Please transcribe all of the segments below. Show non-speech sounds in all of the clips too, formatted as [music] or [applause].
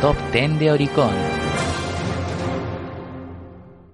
Top 10 de Oricon.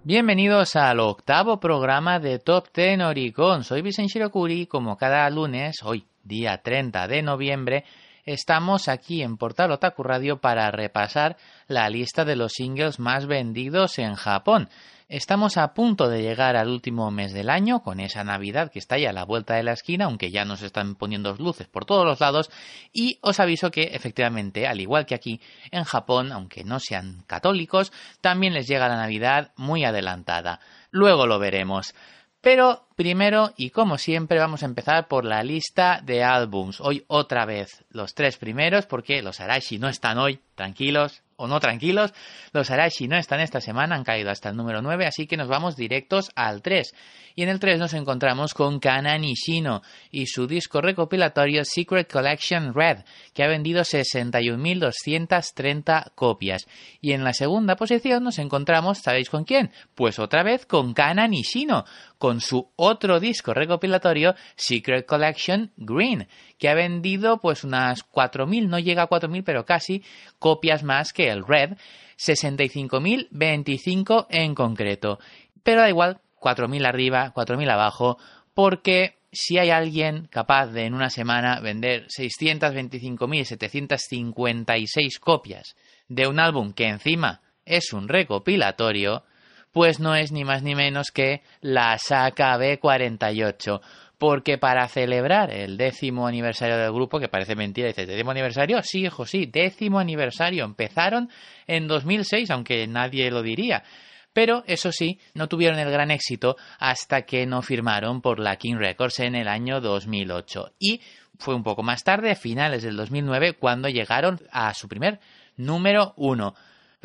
Bienvenidos al octavo programa de Top 10 Oricon. Soy Vicente Shirokuri como cada lunes, hoy día 30 de noviembre, estamos aquí en Portal Otaku Radio para repasar la lista de los singles más vendidos en Japón. Estamos a punto de llegar al último mes del año, con esa Navidad que está ya a la vuelta de la esquina, aunque ya nos están poniendo luces por todos los lados, y os aviso que efectivamente, al igual que aquí, en Japón, aunque no sean católicos, también les llega la Navidad muy adelantada. Luego lo veremos. Pero primero y como siempre vamos a empezar por la lista de álbums. Hoy otra vez los tres primeros porque los Arashi no están hoy, tranquilos, o no tranquilos, los Arashi no están esta semana, han caído hasta el número 9, así que nos vamos directos al 3. Y en el 3 nos encontramos con Kana Nishino y su disco recopilatorio Secret Collection Red, que ha vendido 61.230 copias. Y en la segunda posición nos encontramos, ¿sabéis con quién? Pues otra vez con Kana Nishino, con su otro disco recopilatorio Secret Collection Green, que ha vendido pues unas 4.000, no llega a 4.000, pero casi copias más que el Red, 65.025 en concreto. Pero da igual, 4.000 arriba, 4.000 abajo, porque si hay alguien capaz de en una semana vender 625.756 copias de un álbum que encima es un recopilatorio, pues no es ni más ni menos que la Saca B48. Porque para celebrar el décimo aniversario del grupo, que parece mentira, dice, ¿décimo aniversario? Sí, hijo, sí, décimo aniversario. Empezaron en 2006, aunque nadie lo diría. Pero eso sí, no tuvieron el gran éxito hasta que no firmaron por la King Records en el año 2008. Y fue un poco más tarde, a finales del 2009, cuando llegaron a su primer número uno.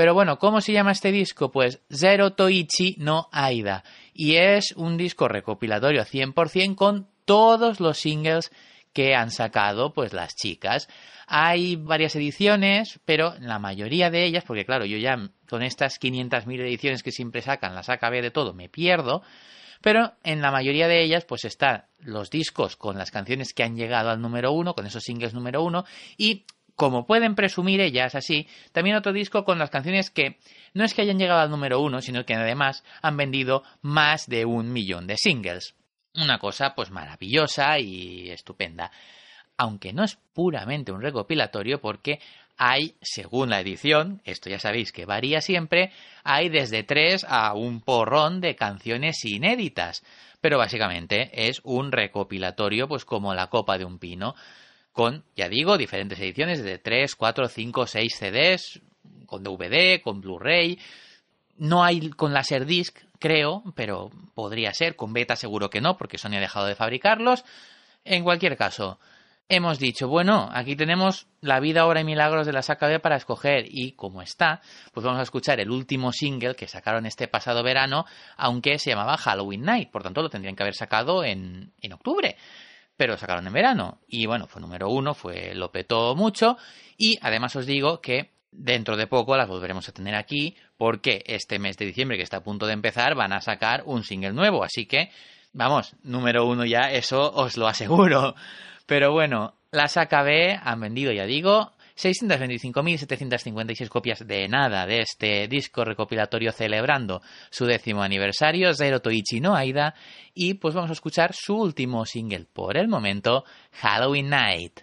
Pero bueno, ¿cómo se llama este disco? Pues Zero Toichi no Aida. Y es un disco recopilatorio 100% con todos los singles que han sacado pues las chicas. Hay varias ediciones, pero la mayoría de ellas, porque claro, yo ya con estas 500.000 ediciones que siempre sacan, las acabé de todo, me pierdo. Pero en la mayoría de ellas, pues están los discos con las canciones que han llegado al número uno, con esos singles número uno, y como pueden presumir ellas así, también otro disco con las canciones que no es que hayan llegado al número uno, sino que además han vendido más de un millón de singles. Una cosa pues maravillosa y estupenda. Aunque no es puramente un recopilatorio porque hay, según la edición, esto ya sabéis que varía siempre, hay desde tres a un porrón de canciones inéditas. Pero básicamente es un recopilatorio pues como la copa de un pino con, ya digo, diferentes ediciones de 3, 4, 5, 6 CDs, con DVD, con Blu-ray. No hay con Laserdisc, creo, pero podría ser. Con beta seguro que no, porque Sony ha dejado de fabricarlos. En cualquier caso, hemos dicho, bueno, aquí tenemos la vida, obra y milagros de la saca B para escoger y como está, pues vamos a escuchar el último single que sacaron este pasado verano, aunque se llamaba Halloween Night, por tanto lo tendrían que haber sacado en, en octubre pero sacaron en verano. Y bueno, fue número uno, fue, lo petó mucho. Y además os digo que dentro de poco las volveremos a tener aquí, porque este mes de diciembre, que está a punto de empezar, van a sacar un single nuevo. Así que, vamos, número uno ya, eso os lo aseguro. [laughs] Pero bueno, las AKB han vendido, ya digo, 625.756 copias de nada de este disco recopilatorio celebrando su décimo aniversario, Zero Toichi no Aida, y pues vamos a escuchar su último single por el momento, Halloween Night.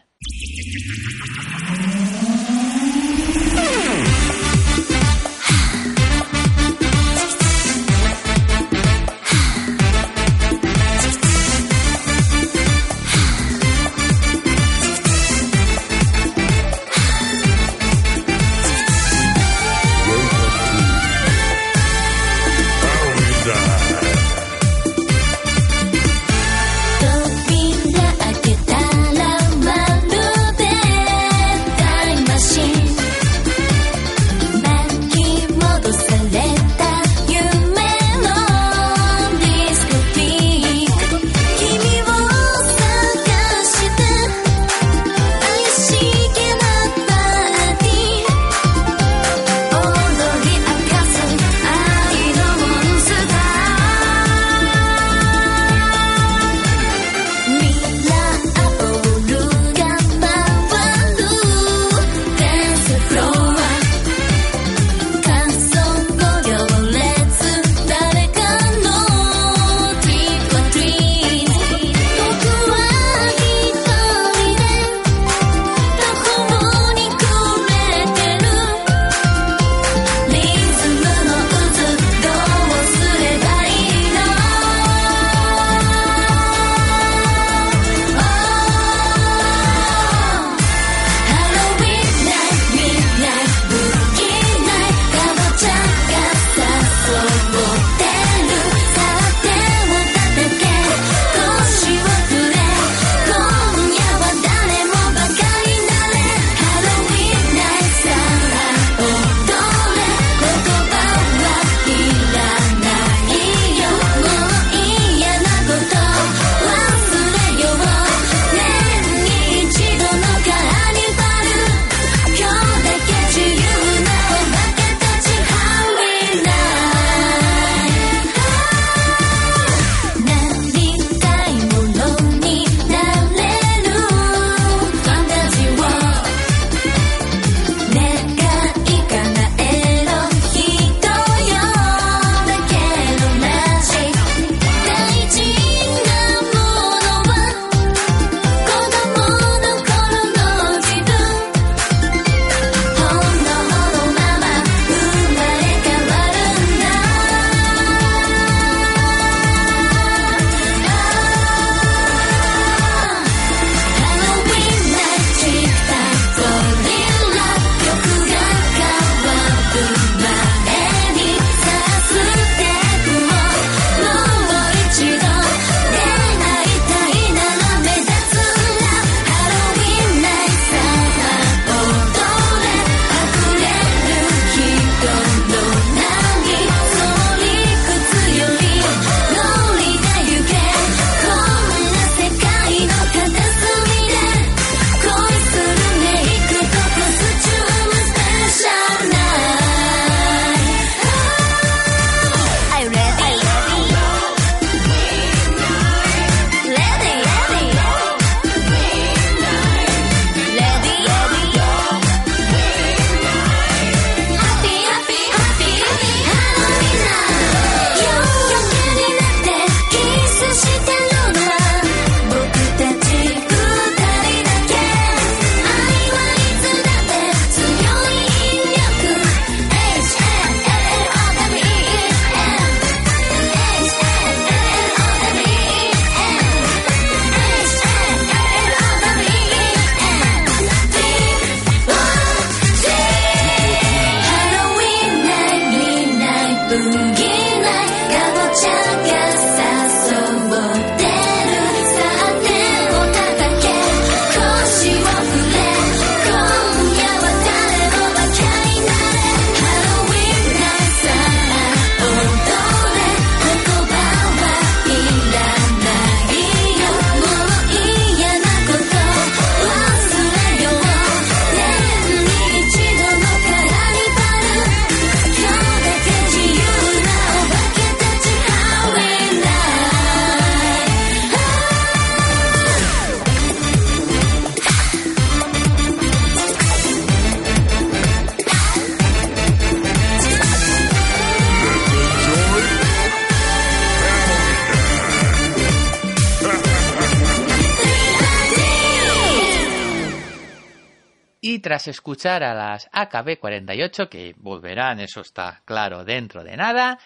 Escuchar a las AKB48, que volverán, eso está claro, dentro de nada,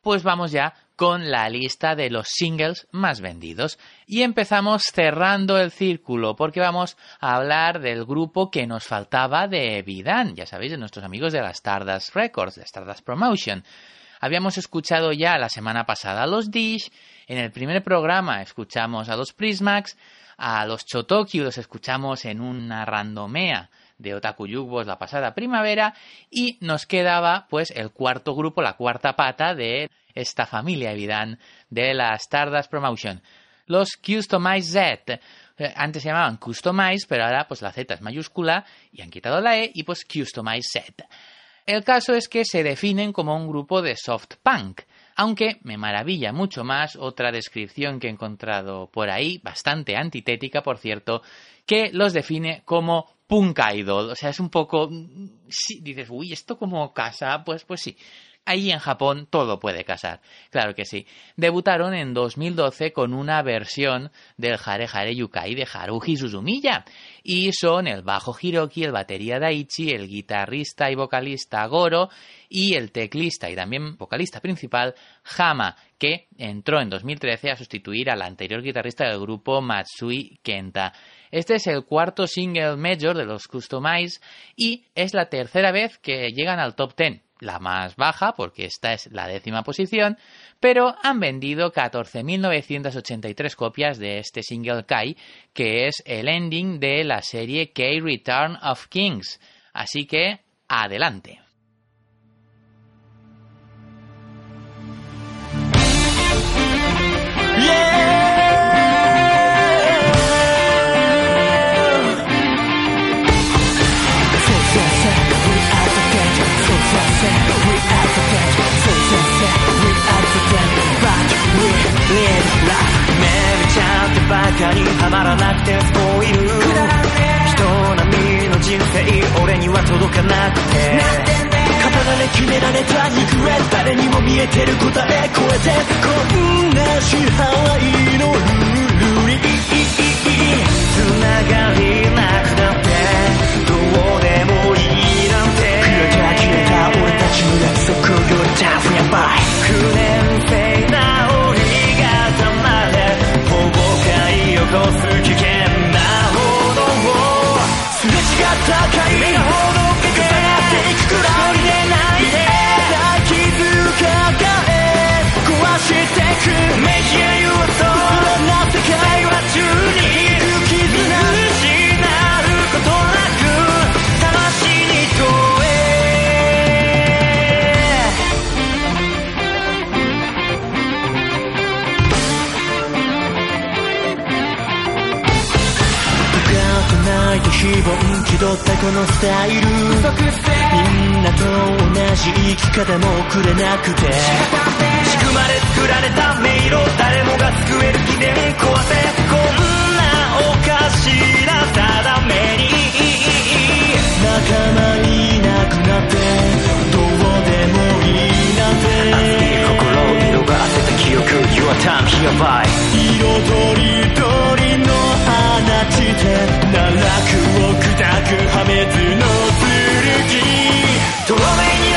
pues vamos ya con la lista de los singles más vendidos. Y empezamos cerrando el círculo, porque vamos a hablar del grupo que nos faltaba de Vidan, ya sabéis, de nuestros amigos de las Stardust Records, de Stardust Promotion. Habíamos escuchado ya la semana pasada a los Dish, en el primer programa escuchamos a los Prismax, a los Chotoki los escuchamos en una randomea de Otaku Yugos la pasada primavera y nos quedaba pues el cuarto grupo, la cuarta pata de esta familia Evidan de la Stardust Promotion. Los Customize Z. Eh, antes se llamaban Customize, pero ahora pues la Z es mayúscula y han quitado la E y pues Customize Z. El caso es que se definen como un grupo de soft punk, aunque me maravilla mucho más otra descripción que he encontrado por ahí, bastante antitética por cierto, que los define como punk idol. O sea, es un poco... Sí, dices, uy, ¿esto como casa? Pues, pues sí. Ahí en Japón todo puede casar. Claro que sí. Debutaron en 2012 con una versión del Hare Hare Yukai de Haruhi Suzumiya. Y son el bajo Hiroki, el batería Daichi, el guitarrista y vocalista Goro y el teclista y también vocalista principal Hama, que entró en 2013 a sustituir al anterior guitarrista del grupo Matsui Kenta. Este es el cuarto single major de los Customize y es la tercera vez que llegan al top 10 la más baja, porque esta es la décima posición, pero han vendido 14.983 copias de este single Kai, que es el ending de la serie K Return of Kings. Así que, adelante. げられた肉へ誰にも見えてる答え超えてこんな支配のルールにつながりなくなってどうでもいいなんて。消えた消えた俺たちの約束よりタフやばい不年性な折がたまで崩壊を起こす危険なほどをすれ違ったかい本気取ったこのスタイル。みんなと同じ生き方もくれなくて。仕組まれ作られた迷路誰もが救える記念壊せこんなおかしな定めに。仲間いなくなってどうでもいいなんて。熱い心を見逃せた記憶。Your time hereby 彩りとして奈落を砕く破滅の剣。透明に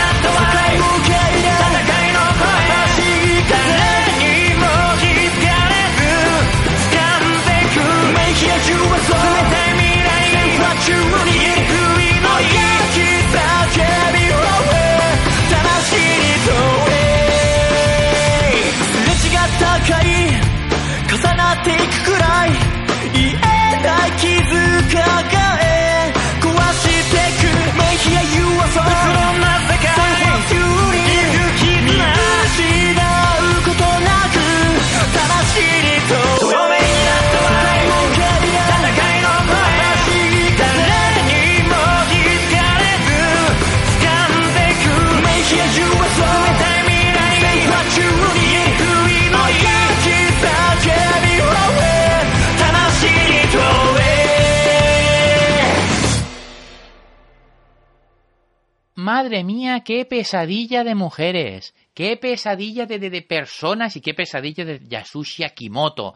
qué pesadilla de mujeres, qué pesadilla de, de, personas y qué pesadilla de Yasushi Akimoto.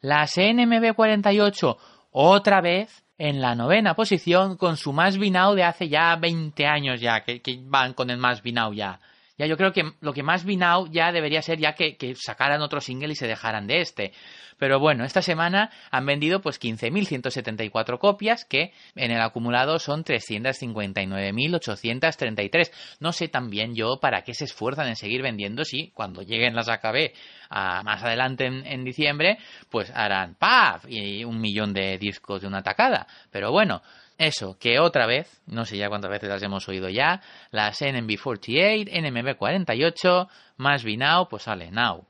Las NMB 48, otra vez, en la novena posición con su más binao de hace ya 20 años ya, que, que van con el más binao ya. Ya yo creo que lo que más binao ya debería ser ya que, que sacaran otro single y se dejaran de este. Pero bueno, esta semana han vendido pues 15.174 copias, que en el acumulado son 359.833. No sé también yo para qué se esfuerzan en seguir vendiendo si cuando lleguen las AKB más adelante en, en, diciembre, pues harán ¡paf! y un millón de discos de una tacada. Pero bueno, eso, que otra vez, no sé ya cuántas veces las hemos oído ya, las NMB48, NMB48, más Be Now, pues sale Now.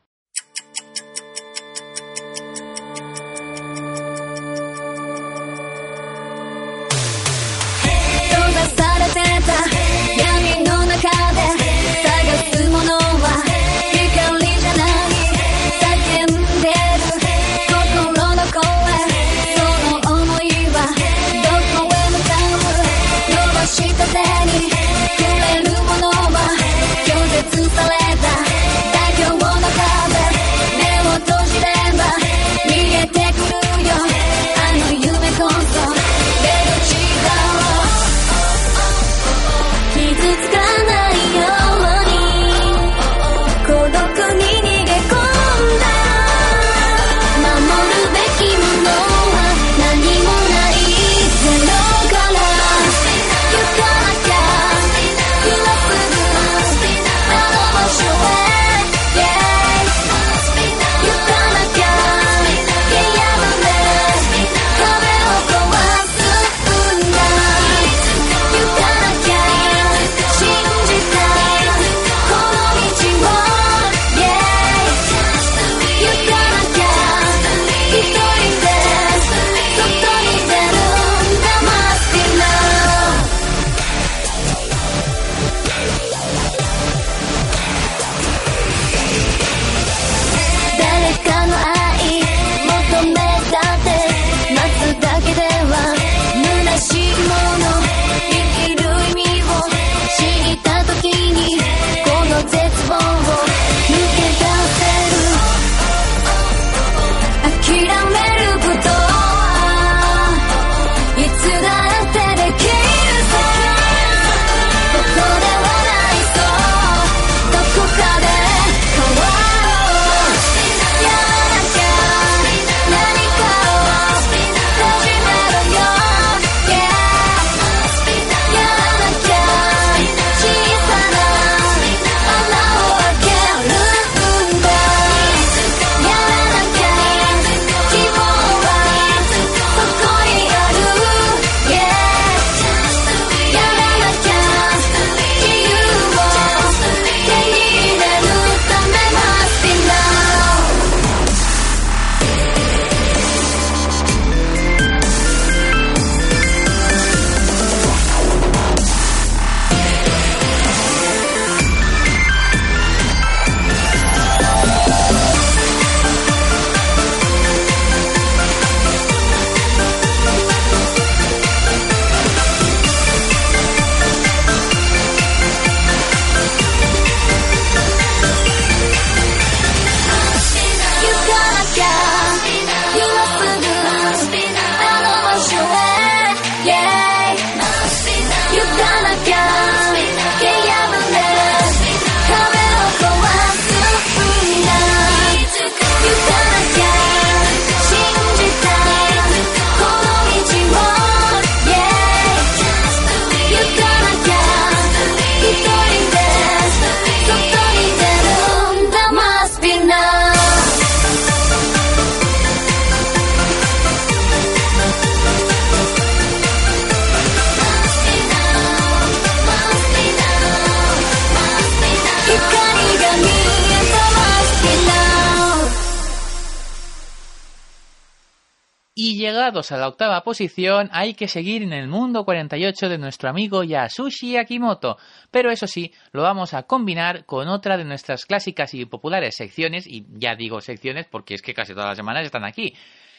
Hay que seguir en el mundo 48 de nuestro amigo Yasushi Akimoto. Pero eso sí, lo vamos a combinar con otra de nuestras clásicas y populares secciones, y ya digo secciones porque es que casi todas las semanas están aquí.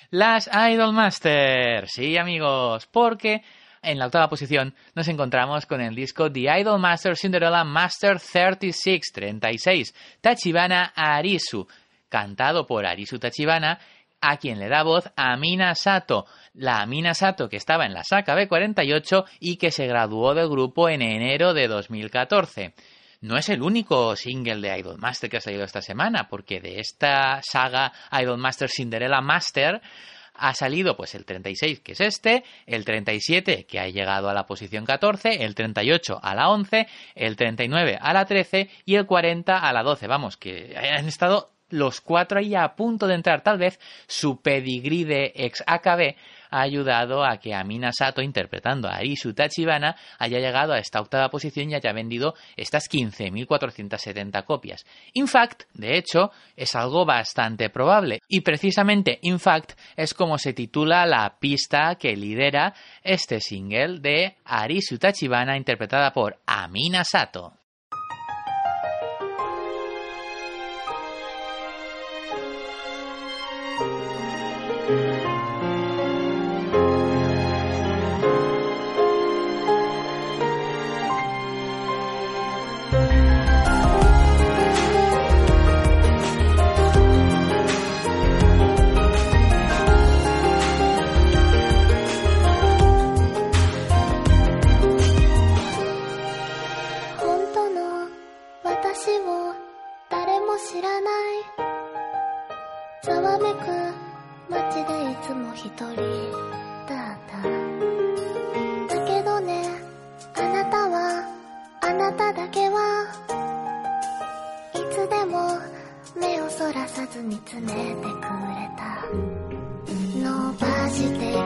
Las Idol Masters. Sí, amigos, porque en la octava posición nos encontramos con el disco The Idol Master Cinderella Master 36, 36, Tachibana Arisu, cantado por Arisu Tachibana, a quien le da voz a Amina Sato, la Amina Sato que estaba en la saca B48 y que se graduó del grupo en enero de 2014 no es el único single de Idolmaster que ha salido esta semana, porque de esta saga Idolmaster Cinderella Master ha salido pues el 36 que es este, el 37 que ha llegado a la posición 14, el 38 a la 11, el 39 a la 13 y el 40 a la 12. Vamos, que han estado los cuatro ahí a punto de entrar. Tal vez su pedigrí de ex AKB ha ayudado a que Amina Sato, interpretando a Arisu Tachibana, haya llegado a esta octava posición y haya vendido estas 15.470 copias. Infact, de hecho, es algo bastante probable. Y precisamente Infact es como se titula la pista que lidera este single de Arisu Tachibana, interpretada por Amina Sato. 見つめてくれた。伸ばして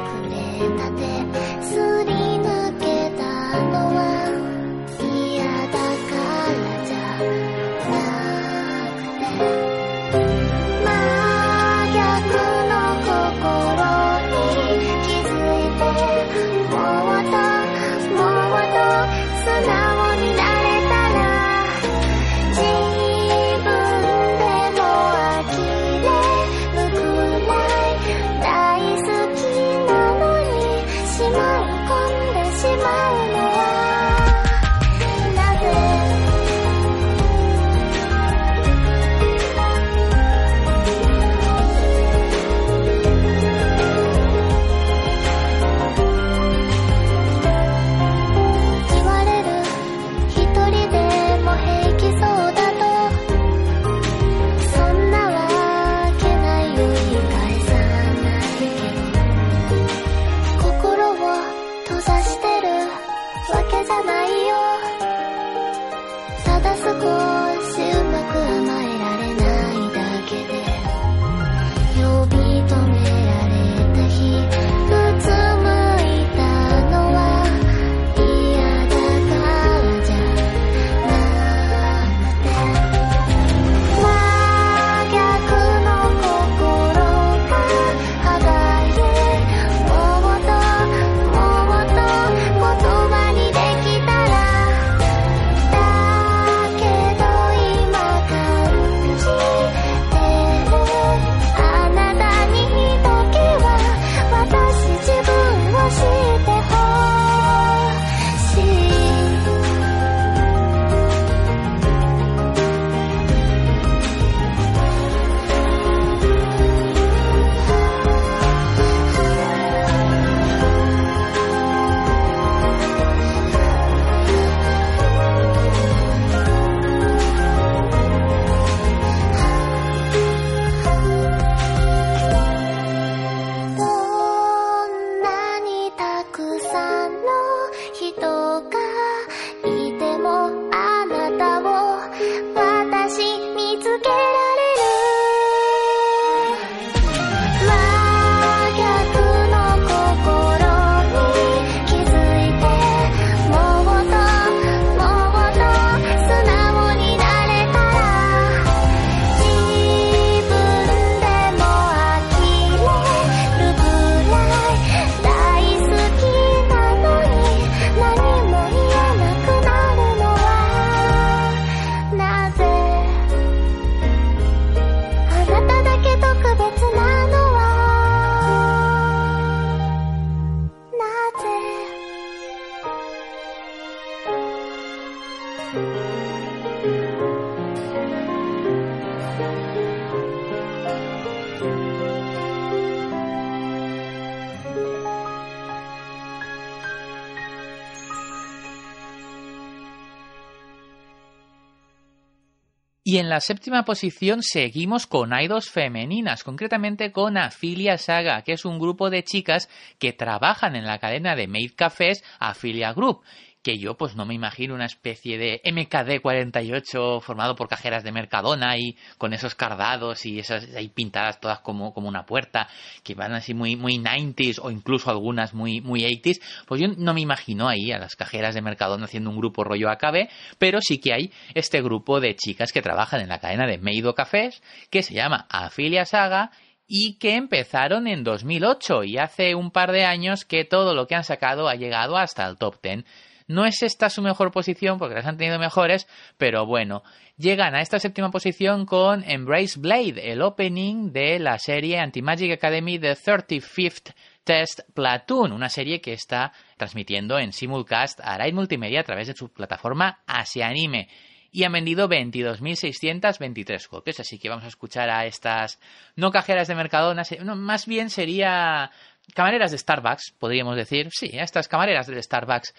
Y en la séptima posición seguimos con idols femeninas, concretamente con Afilia Saga, que es un grupo de chicas que trabajan en la cadena de Maid Cafés Afilia Group que yo pues no me imagino una especie de MKD 48 formado por cajeras de Mercadona y con esos cardados y esas ahí pintadas todas como, como una puerta, que van así muy, muy 90s o incluso algunas muy, muy 80s, pues yo no me imagino ahí a las cajeras de Mercadona haciendo un grupo rollo AKB, pero sí que hay este grupo de chicas que trabajan en la cadena de Meido Cafés, que se llama Afilia Saga y que empezaron en 2008 y hace un par de años que todo lo que han sacado ha llegado hasta el top 10. No es esta su mejor posición porque las han tenido mejores, pero bueno, llegan a esta séptima posición con Embrace Blade, el opening de la serie Anti-Magic Academy The 35th Test Platoon, una serie que está transmitiendo en simulcast a Raid Multimedia a través de su plataforma Asianime y han vendido 22.623 copias. Así que vamos a escuchar a estas no cajeras de Mercadona, más bien sería camareras de Starbucks, podríamos decir. Sí, a estas camareras de Starbucks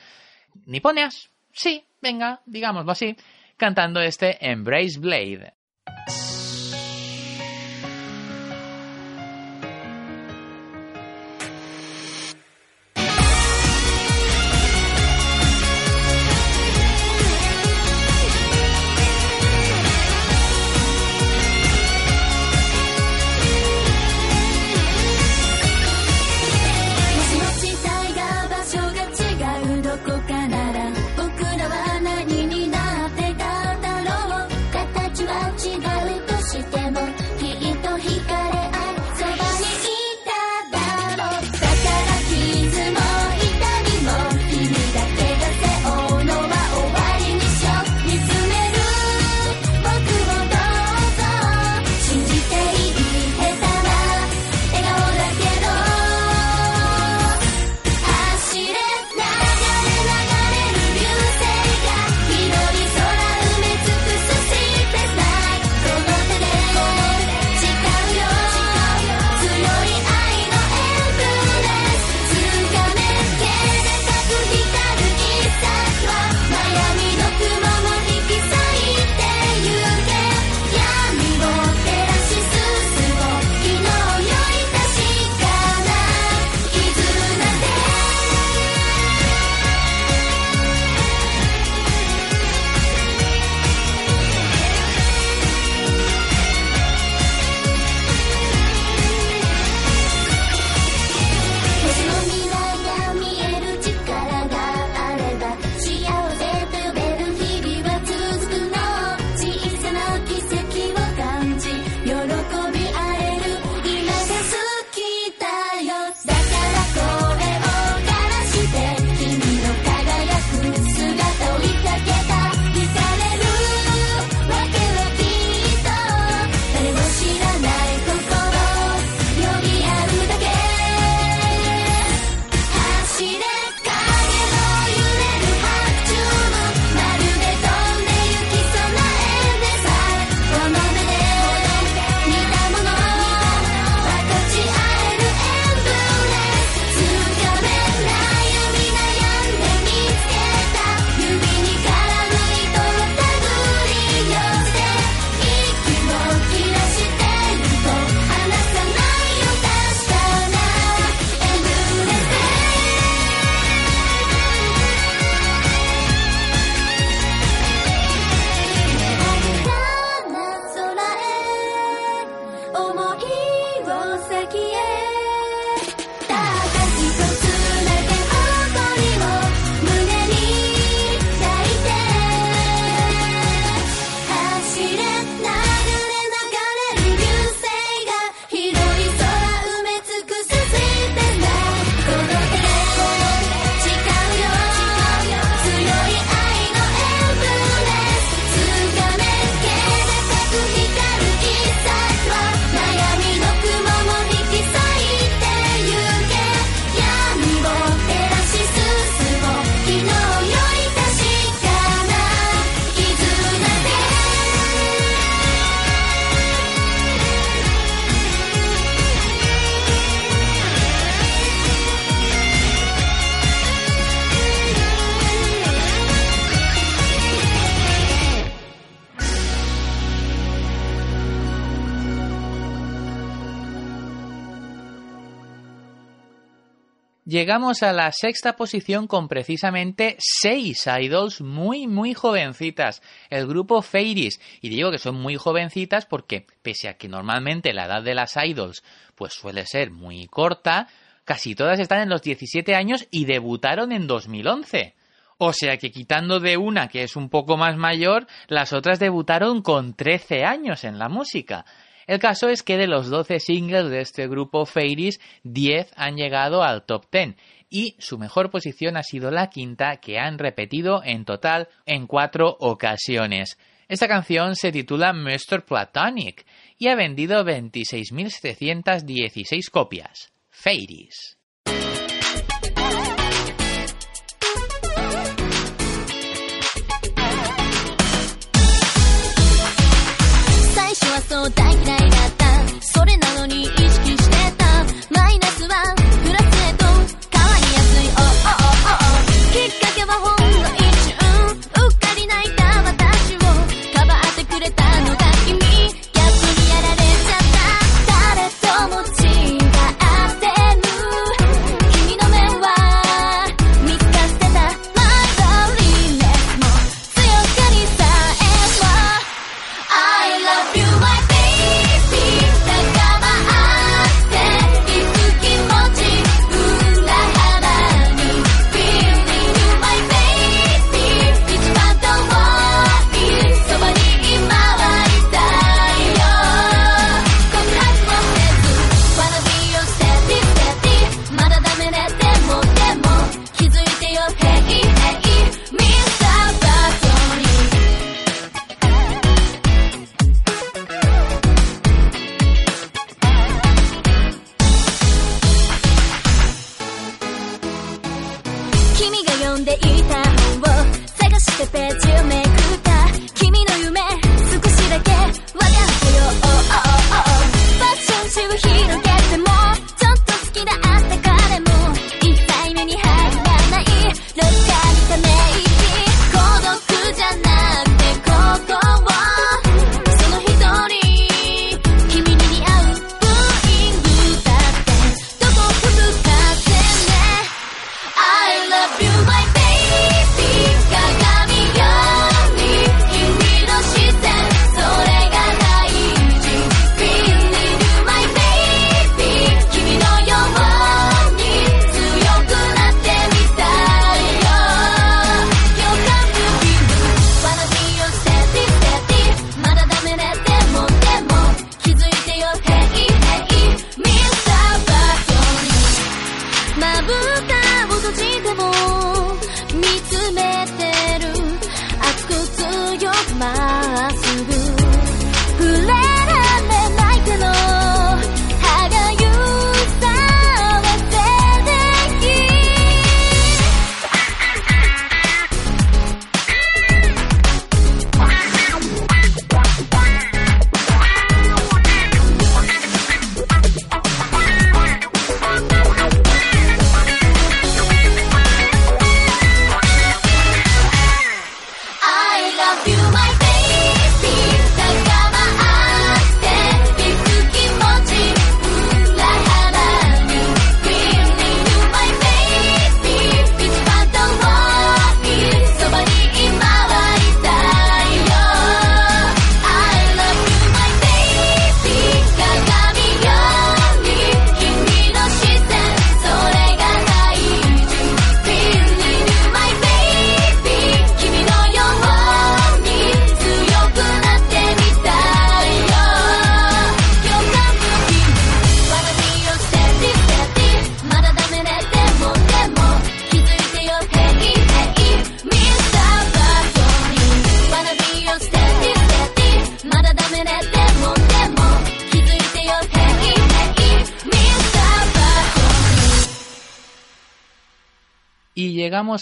niponeas, sí, venga, digámoslo así, cantando este Embrace Blade. 想いを先へ。Llegamos a la sexta posición con precisamente seis idols muy, muy jovencitas. El grupo Fairies. Y digo que son muy jovencitas porque, pese a que normalmente la edad de las idols pues suele ser muy corta, casi todas están en los 17 años y debutaron en 2011. O sea que quitando de una que es un poco más mayor, las otras debutaron con 13 años en la música. El caso es que de los 12 singles de este grupo Fairies, 10 han llegado al top 10 y su mejor posición ha sido la quinta que han repetido en total en cuatro ocasiones. Esta canción se titula Mr. Platonic y ha vendido 26.716 copias. Fairies.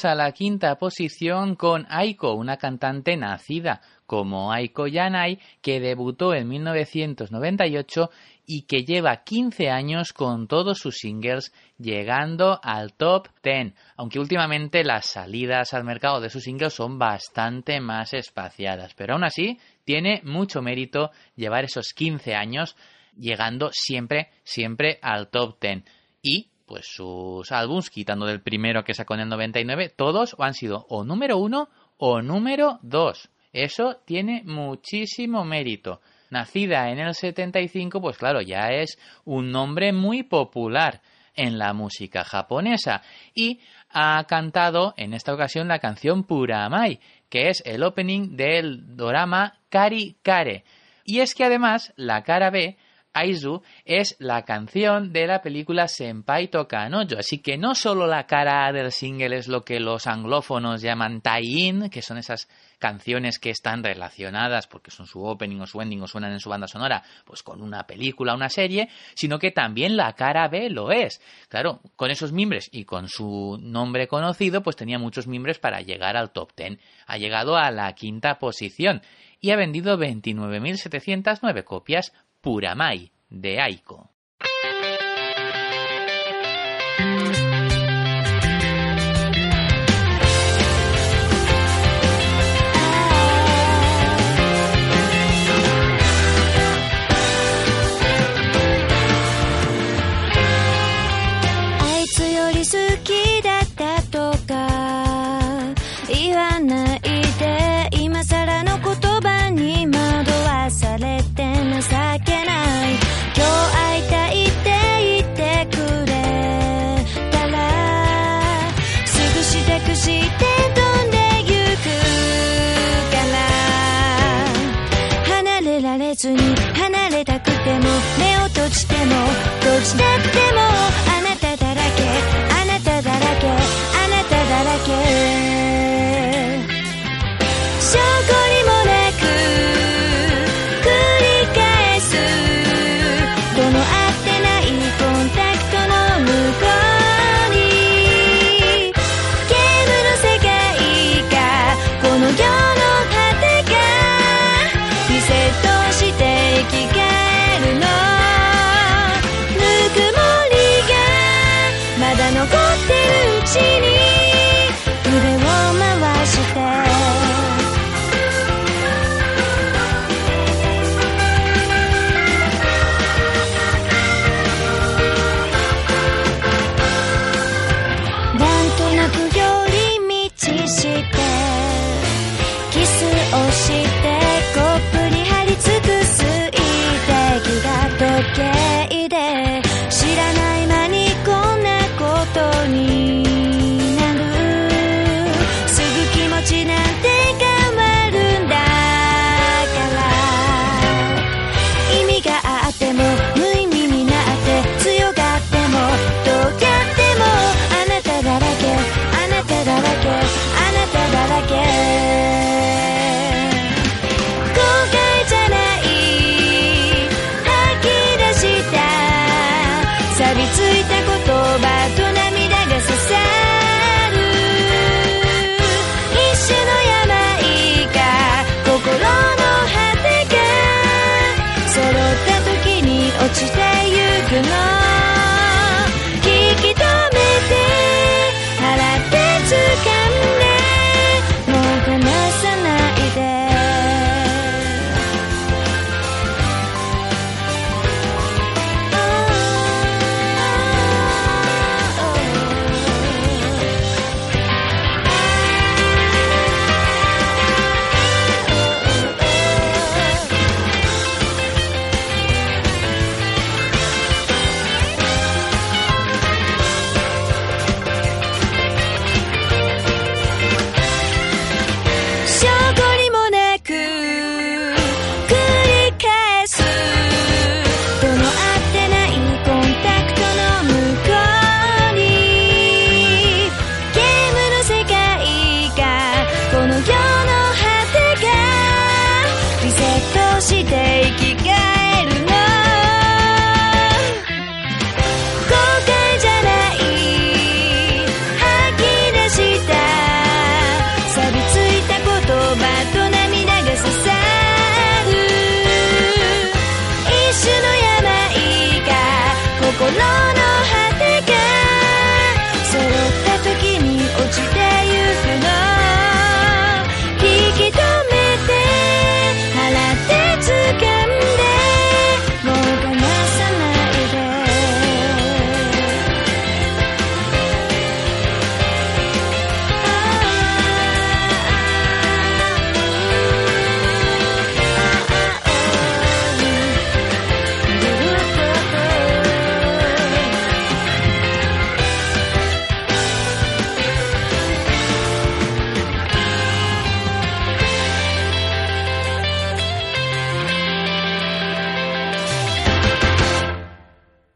A la quinta posición con Aiko, una cantante nacida como Aiko Yanai que debutó en 1998 y que lleva 15 años con todos sus singles llegando al top 10, aunque últimamente las salidas al mercado de sus singles son bastante más espaciadas, pero aún así tiene mucho mérito llevar esos 15 años llegando siempre, siempre al top 10 y pues sus álbums, quitando del primero que sacó en el 99, todos han sido o número uno o número dos. Eso tiene muchísimo mérito. Nacida en el 75, pues claro, ya es un nombre muy popular en la música japonesa y ha cantado en esta ocasión la canción Puramai, que es el opening del drama Kari Kare. Y es que además la cara B Aizu es la canción de la película Senpai Toka Nojo. Así que no solo la cara A del single es lo que los anglófonos llaman tie-in, que son esas canciones que están relacionadas, porque son su opening o su ending o suenan en su banda sonora, pues con una película, una serie, sino que también la cara B lo es. Claro, con esos mimbres y con su nombre conocido, pues tenía muchos mimbres para llegar al top 10. Ha llegado a la quinta posición y ha vendido 29.709 copias Puramay de Aiko.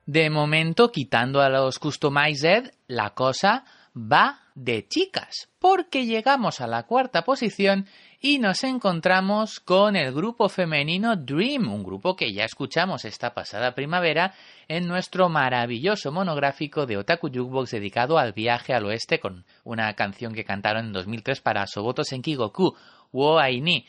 De momento, quitando a los Customized, la cosa va de chicas, porque llegamos a la cuarta posición y nos encontramos con el grupo femenino Dream, un grupo que ya escuchamos esta pasada primavera en nuestro maravilloso monográfico de Otaku Jukebox dedicado al viaje al oeste con una canción que cantaron en 2003 para Soboto Senkigoku, Wo Aini.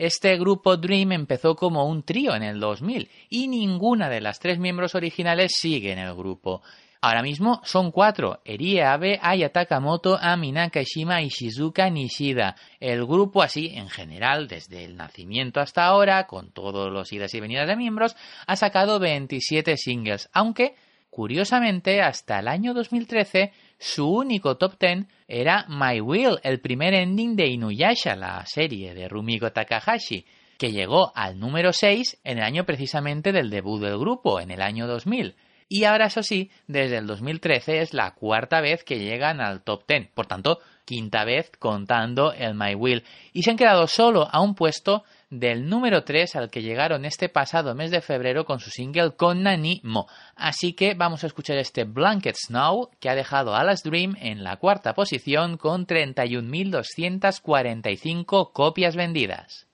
Este grupo Dream empezó como un trío en el 2000 y ninguna de las tres miembros originales sigue en el grupo. Ahora mismo son cuatro, Erie Abe, Aya Takamoto, Amina Kashima y Shizuka Nishida. El grupo así, en general, desde el nacimiento hasta ahora, con todos los idas y venidas de miembros, ha sacado 27 singles, aunque, curiosamente, hasta el año 2013, su único top 10 era My Will, el primer ending de Inuyasha, la serie de Rumiko Takahashi, que llegó al número 6 en el año precisamente del debut del grupo, en el año 2000 y ahora eso sí, desde el 2013 es la cuarta vez que llegan al top 10, por tanto, quinta vez contando el My Will, y se han quedado solo a un puesto del número 3 al que llegaron este pasado mes de febrero con su single Con Nani Mo. Así que vamos a escuchar este Blanket Snow que ha dejado a Las Dream en la cuarta posición con 31.245 copias vendidas.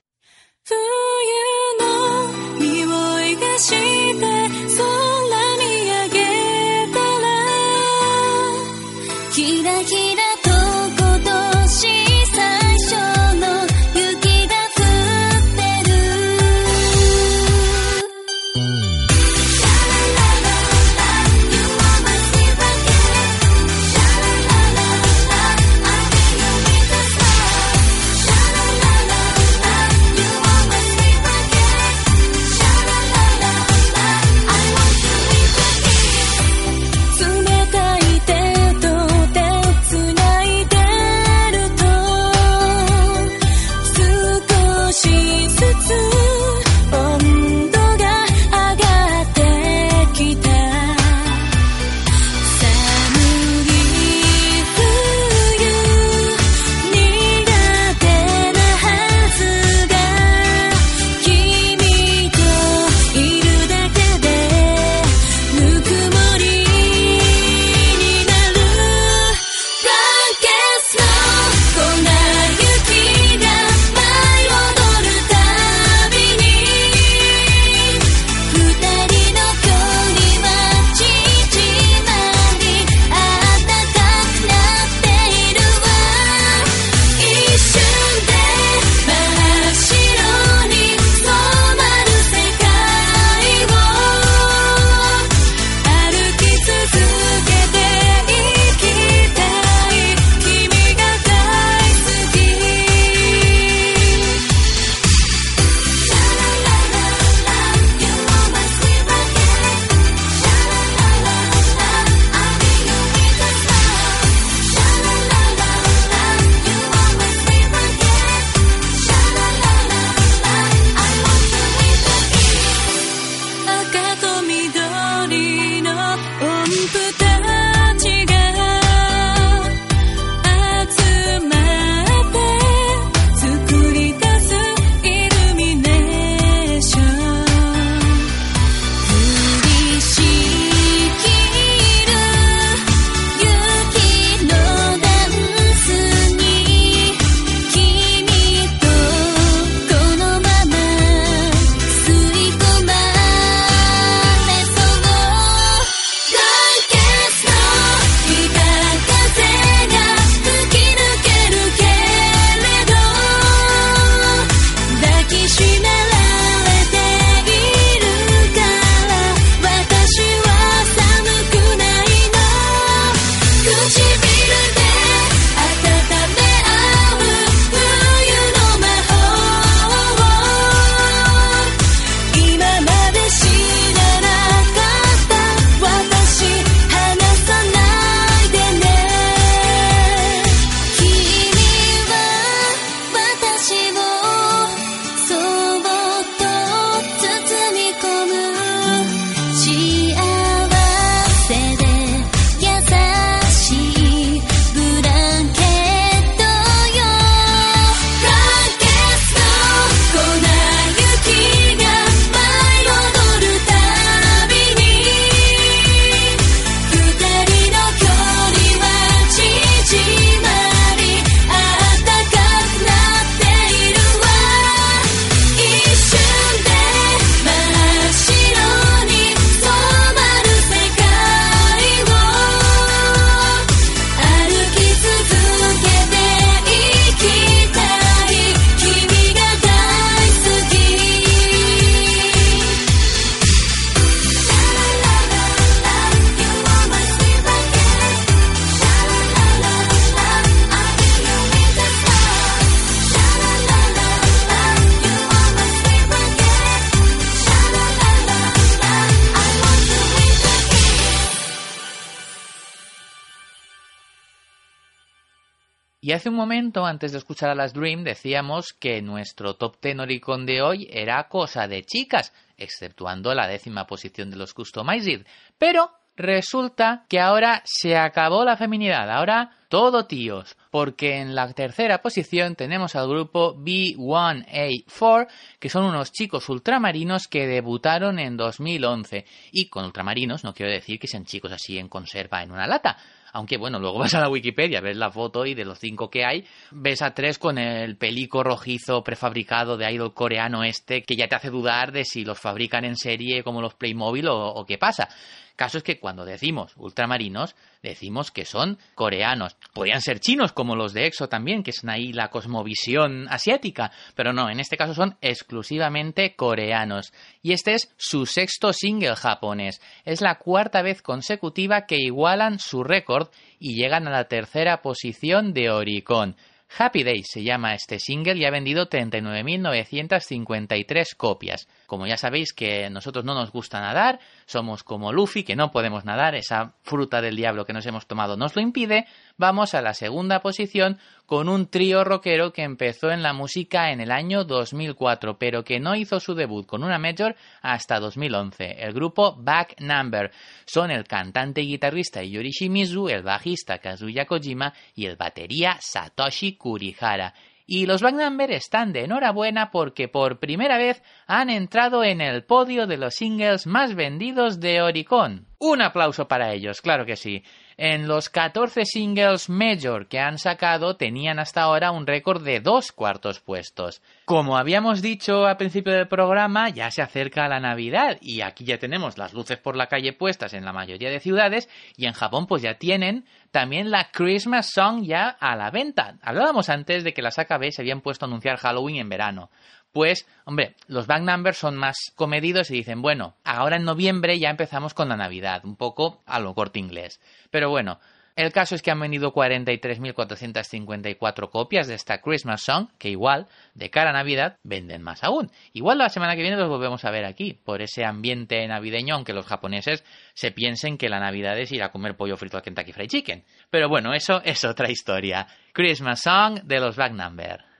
Y hace un momento, antes de escuchar a las Dream, decíamos que nuestro top ten Oricon de hoy era cosa de chicas, exceptuando la décima posición de los Customized. Pero resulta que ahora se acabó la feminidad, ahora todo tíos, porque en la tercera posición tenemos al grupo B1A4, que son unos chicos ultramarinos que debutaron en 2011. Y con ultramarinos no quiero decir que sean chicos así en conserva en una lata, aunque bueno, luego [laughs] vas a la Wikipedia, ves la foto y de los cinco que hay, ves a tres con el pelico rojizo prefabricado de idol coreano este, que ya te hace dudar de si los fabrican en serie como los Playmobil o, o qué pasa. Caso es que cuando decimos ultramarinos, decimos que son coreanos. Podrían ser chinos, como los de EXO también, que son ahí la cosmovisión asiática, pero no, en este caso son exclusivamente coreanos. Y este es su sexto single japonés. Es la cuarta vez consecutiva que igualan su récord y llegan a la tercera posición de Oricon. Happy Day se llama este single y ha vendido 39.953 copias. Como ya sabéis que nosotros no nos gusta nadar, somos como Luffy, que no podemos nadar, esa fruta del diablo que nos hemos tomado nos lo impide, vamos a la segunda posición con un trío rockero que empezó en la música en el año 2004, pero que no hizo su debut con una major hasta 2011. El grupo Back Number son el cantante y guitarrista Yori Shimizu, el bajista Kazuya Kojima y el batería Satoshi Kurihara. Y los Back Number están de enhorabuena porque por primera vez han entrado en el podio de los singles más vendidos de Oricon. Un aplauso para ellos, claro que sí. En los 14 singles major que han sacado tenían hasta ahora un récord de dos cuartos puestos. Como habíamos dicho al principio del programa, ya se acerca la Navidad y aquí ya tenemos las luces por la calle puestas en la mayoría de ciudades y en Japón pues ya tienen también la Christmas Song ya a la venta. Hablábamos antes de que las AKB se habían puesto a anunciar Halloween en verano. Pues, hombre, los back numbers son más comedidos y dicen, bueno, ahora en noviembre ya empezamos con la Navidad, un poco a lo corte inglés. Pero bueno, el caso es que han vendido 43.454 copias de esta Christmas Song, que igual, de cara a Navidad, venden más aún. Igual la semana que viene los volvemos a ver aquí, por ese ambiente navideño, aunque los japoneses se piensen que la Navidad es ir a comer pollo frito al Kentucky Fried Chicken. Pero bueno, eso es otra historia. Christmas Song de los Back Number.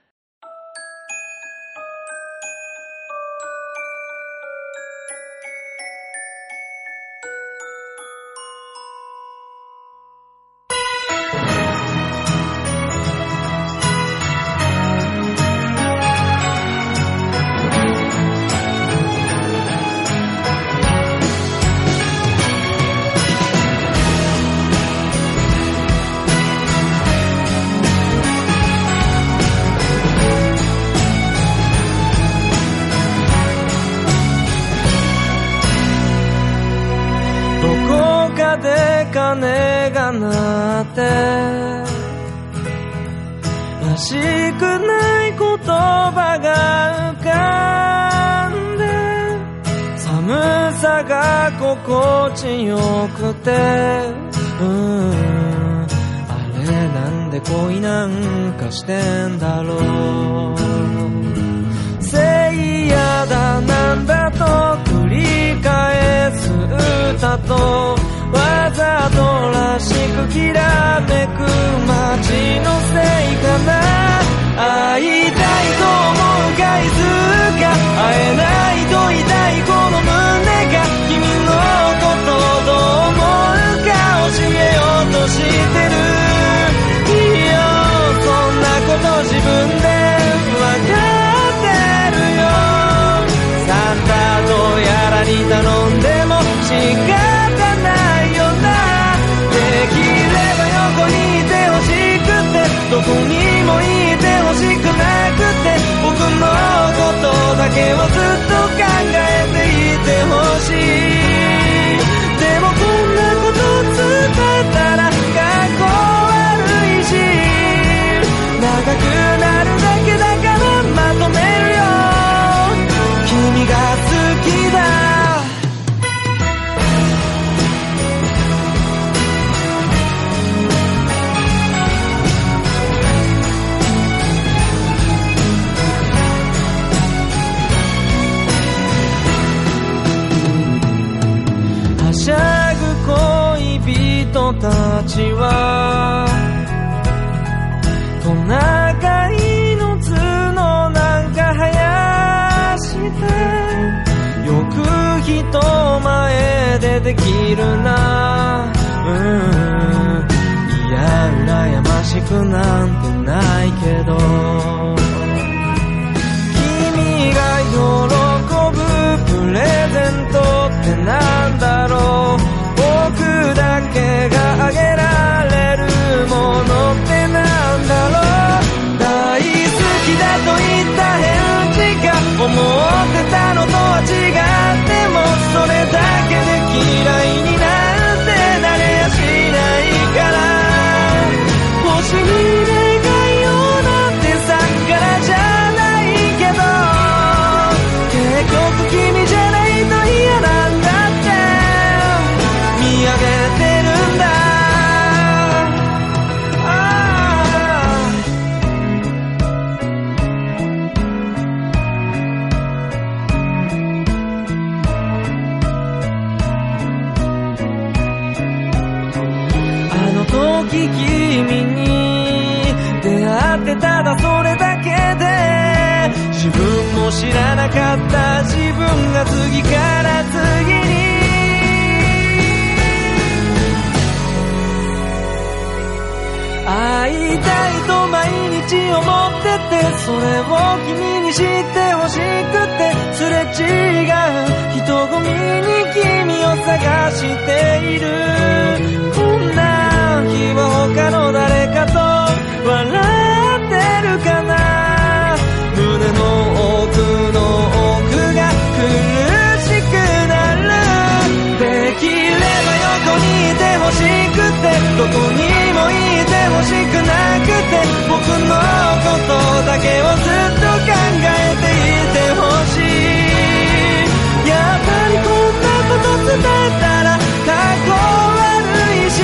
さとわざとらしくきらめく街のせいかな。だけをずっと考えていてほしい。でもこんなこと伝えたらかっこ悪いし長くれでできるな。うん。いや羨ましくなんてないけど。かった自分が次から次に会いたいと毎日思っててそれを君に知ってほしくてすれ違う人混みに君を探している。こんな日は他の誰かと笑っにもいてほしくなくて僕のことだけをずっと考えていてほしい。やっぱりこんなこと伝えたらかっこ悪い。し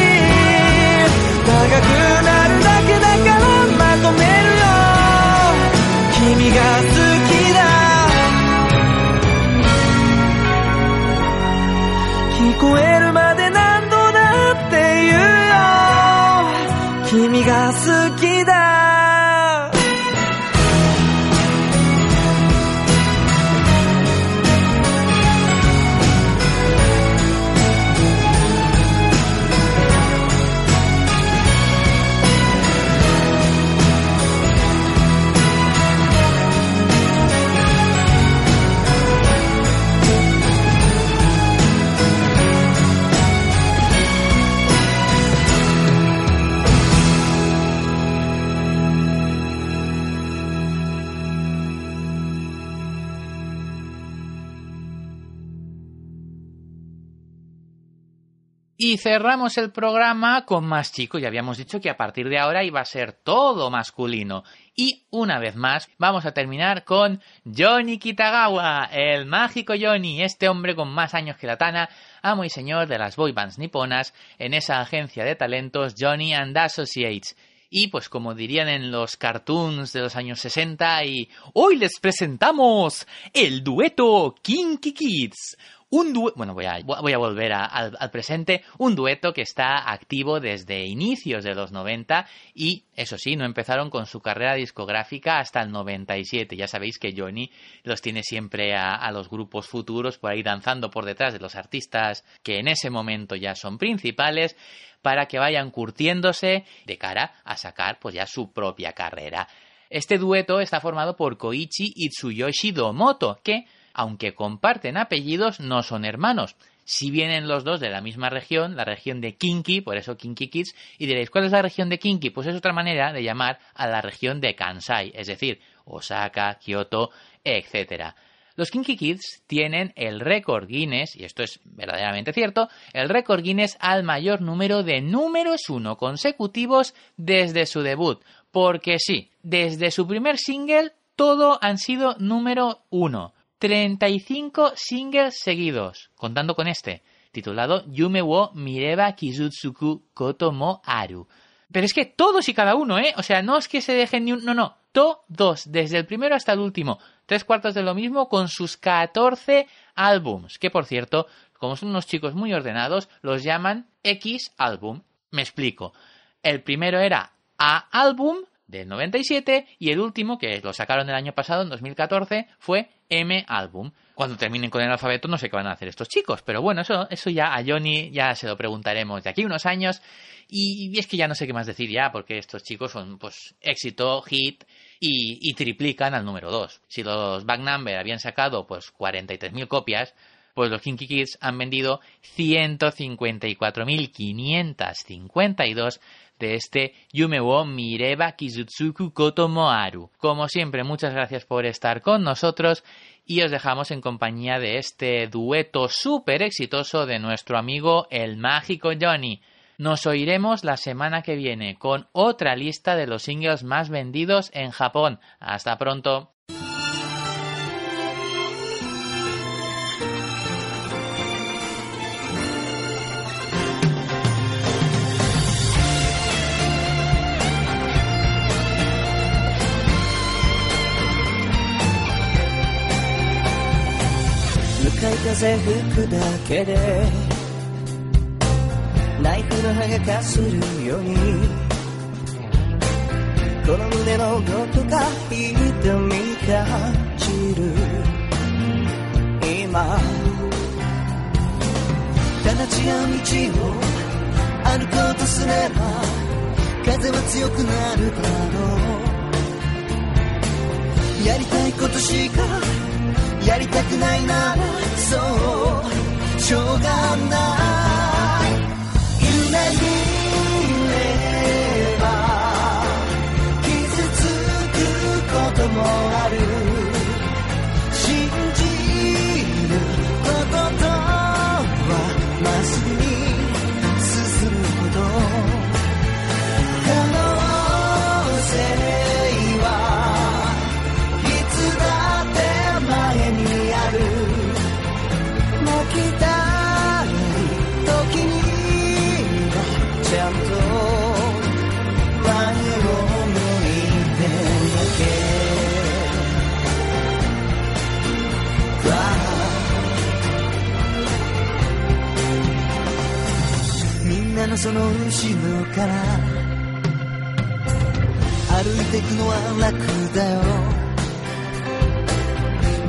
長くなるだけだからまとめるよ。君が君が好きだ Y cerramos el programa con más chicos. Ya habíamos dicho que a partir de ahora iba a ser todo masculino. Y una vez más, vamos a terminar con Johnny Kitagawa, el mágico Johnny, este hombre con más años que la Tana, amo y señor de las boy bands niponas, en esa agencia de talentos Johnny and Associates. Y pues como dirían en los cartoons de los años 60 y hoy les presentamos el dueto Kinky Kids. Un dueto, bueno, voy a, voy a volver al, presente, un dueto que está activo desde inicios de los 90 y, eso sí, no empezaron con su carrera discográfica hasta el 97. Ya sabéis que Johnny los tiene siempre a, a los grupos futuros por ahí danzando por detrás de los artistas que en ese momento ya son principales para que vayan curtiéndose de cara a sacar pues ya su propia carrera. Este dueto está formado por Koichi y Tsuyoshi Domoto, que, aunque comparten apellidos, no son hermanos. Si vienen los dos de la misma región, la región de Kinki, por eso Kinki Kids, y diréis, ¿cuál es la región de Kinki? Pues es otra manera de llamar a la región de Kansai, es decir, Osaka, Kyoto, etc. Los Kinky Kids tienen el récord Guinness, y esto es verdaderamente cierto, el récord Guinness al mayor número de números uno consecutivos desde su debut. Porque sí, desde su primer single todo han sido número uno. 35 singles seguidos, contando con este, titulado Yume wo Mireba Kizutsuku Koto mo Aru. Pero es que todos y cada uno, ¿eh? O sea, no es que se dejen ni un... No, no. Todos, desde el primero hasta el último. Tres cuartos de lo mismo con sus 14 álbums. Que, por cierto, como son unos chicos muy ordenados, los llaman X álbum. Me explico. El primero era A álbum, del 97 y el último, que lo sacaron el año pasado, en 2014, fue M Album. Cuando terminen con el alfabeto no sé qué van a hacer estos chicos, pero bueno, eso, eso ya a Johnny ya se lo preguntaremos de aquí unos años y, es que ya no sé qué más decir ya, porque estos chicos son pues éxito, hit y, y triplican al número 2. Si los Back Number habían sacado pues 43.000 copias, pues los Kinky Kids han vendido 154.552 de este Yume wo Mireba Kizutsuku Kotomo Aru. Como siempre, muchas gracias por estar con nosotros y os dejamos en compañía de este dueto súper exitoso de nuestro amigo el mágico Johnny. Nos oiremos la semana que viene con otra lista de los singles más vendidos en Japón. Hasta pronto. 風吹くだけでナイフの刃がかするようにこの胸のどこか痛み感じる。今ただ違う道を歩こうとすれば風は強くなるだろう。やりたいことしかやりたくないな。そう。しょうがない。夢見れば傷つくこともある。その後ろから。歩いてくのは楽だよ。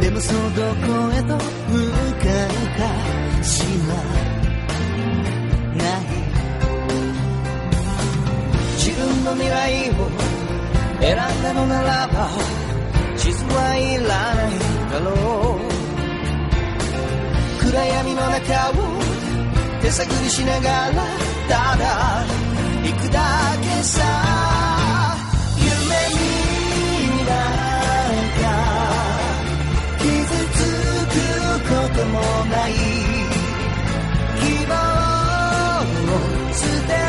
でもそうどこへと向かうかしらない。自分の未来を選んだのならば地図はいらないだろう。暗闇の中を手探りしながらただ行くだけさ。夢になんか傷つくこともない。希望を捨て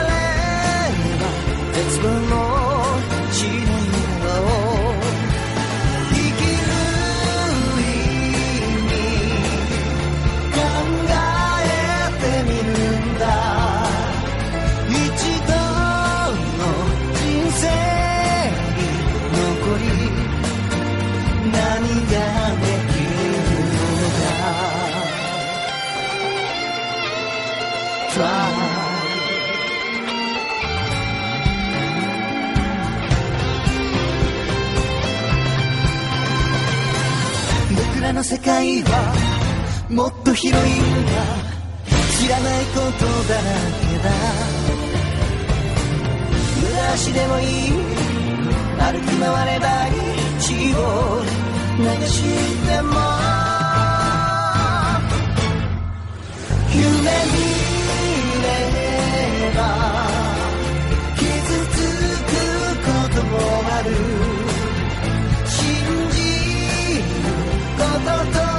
もっと広いんだ知らないことだらけだ無足でもいい歩き回ればいい血を流しても夢見れば傷つくこともある信じることと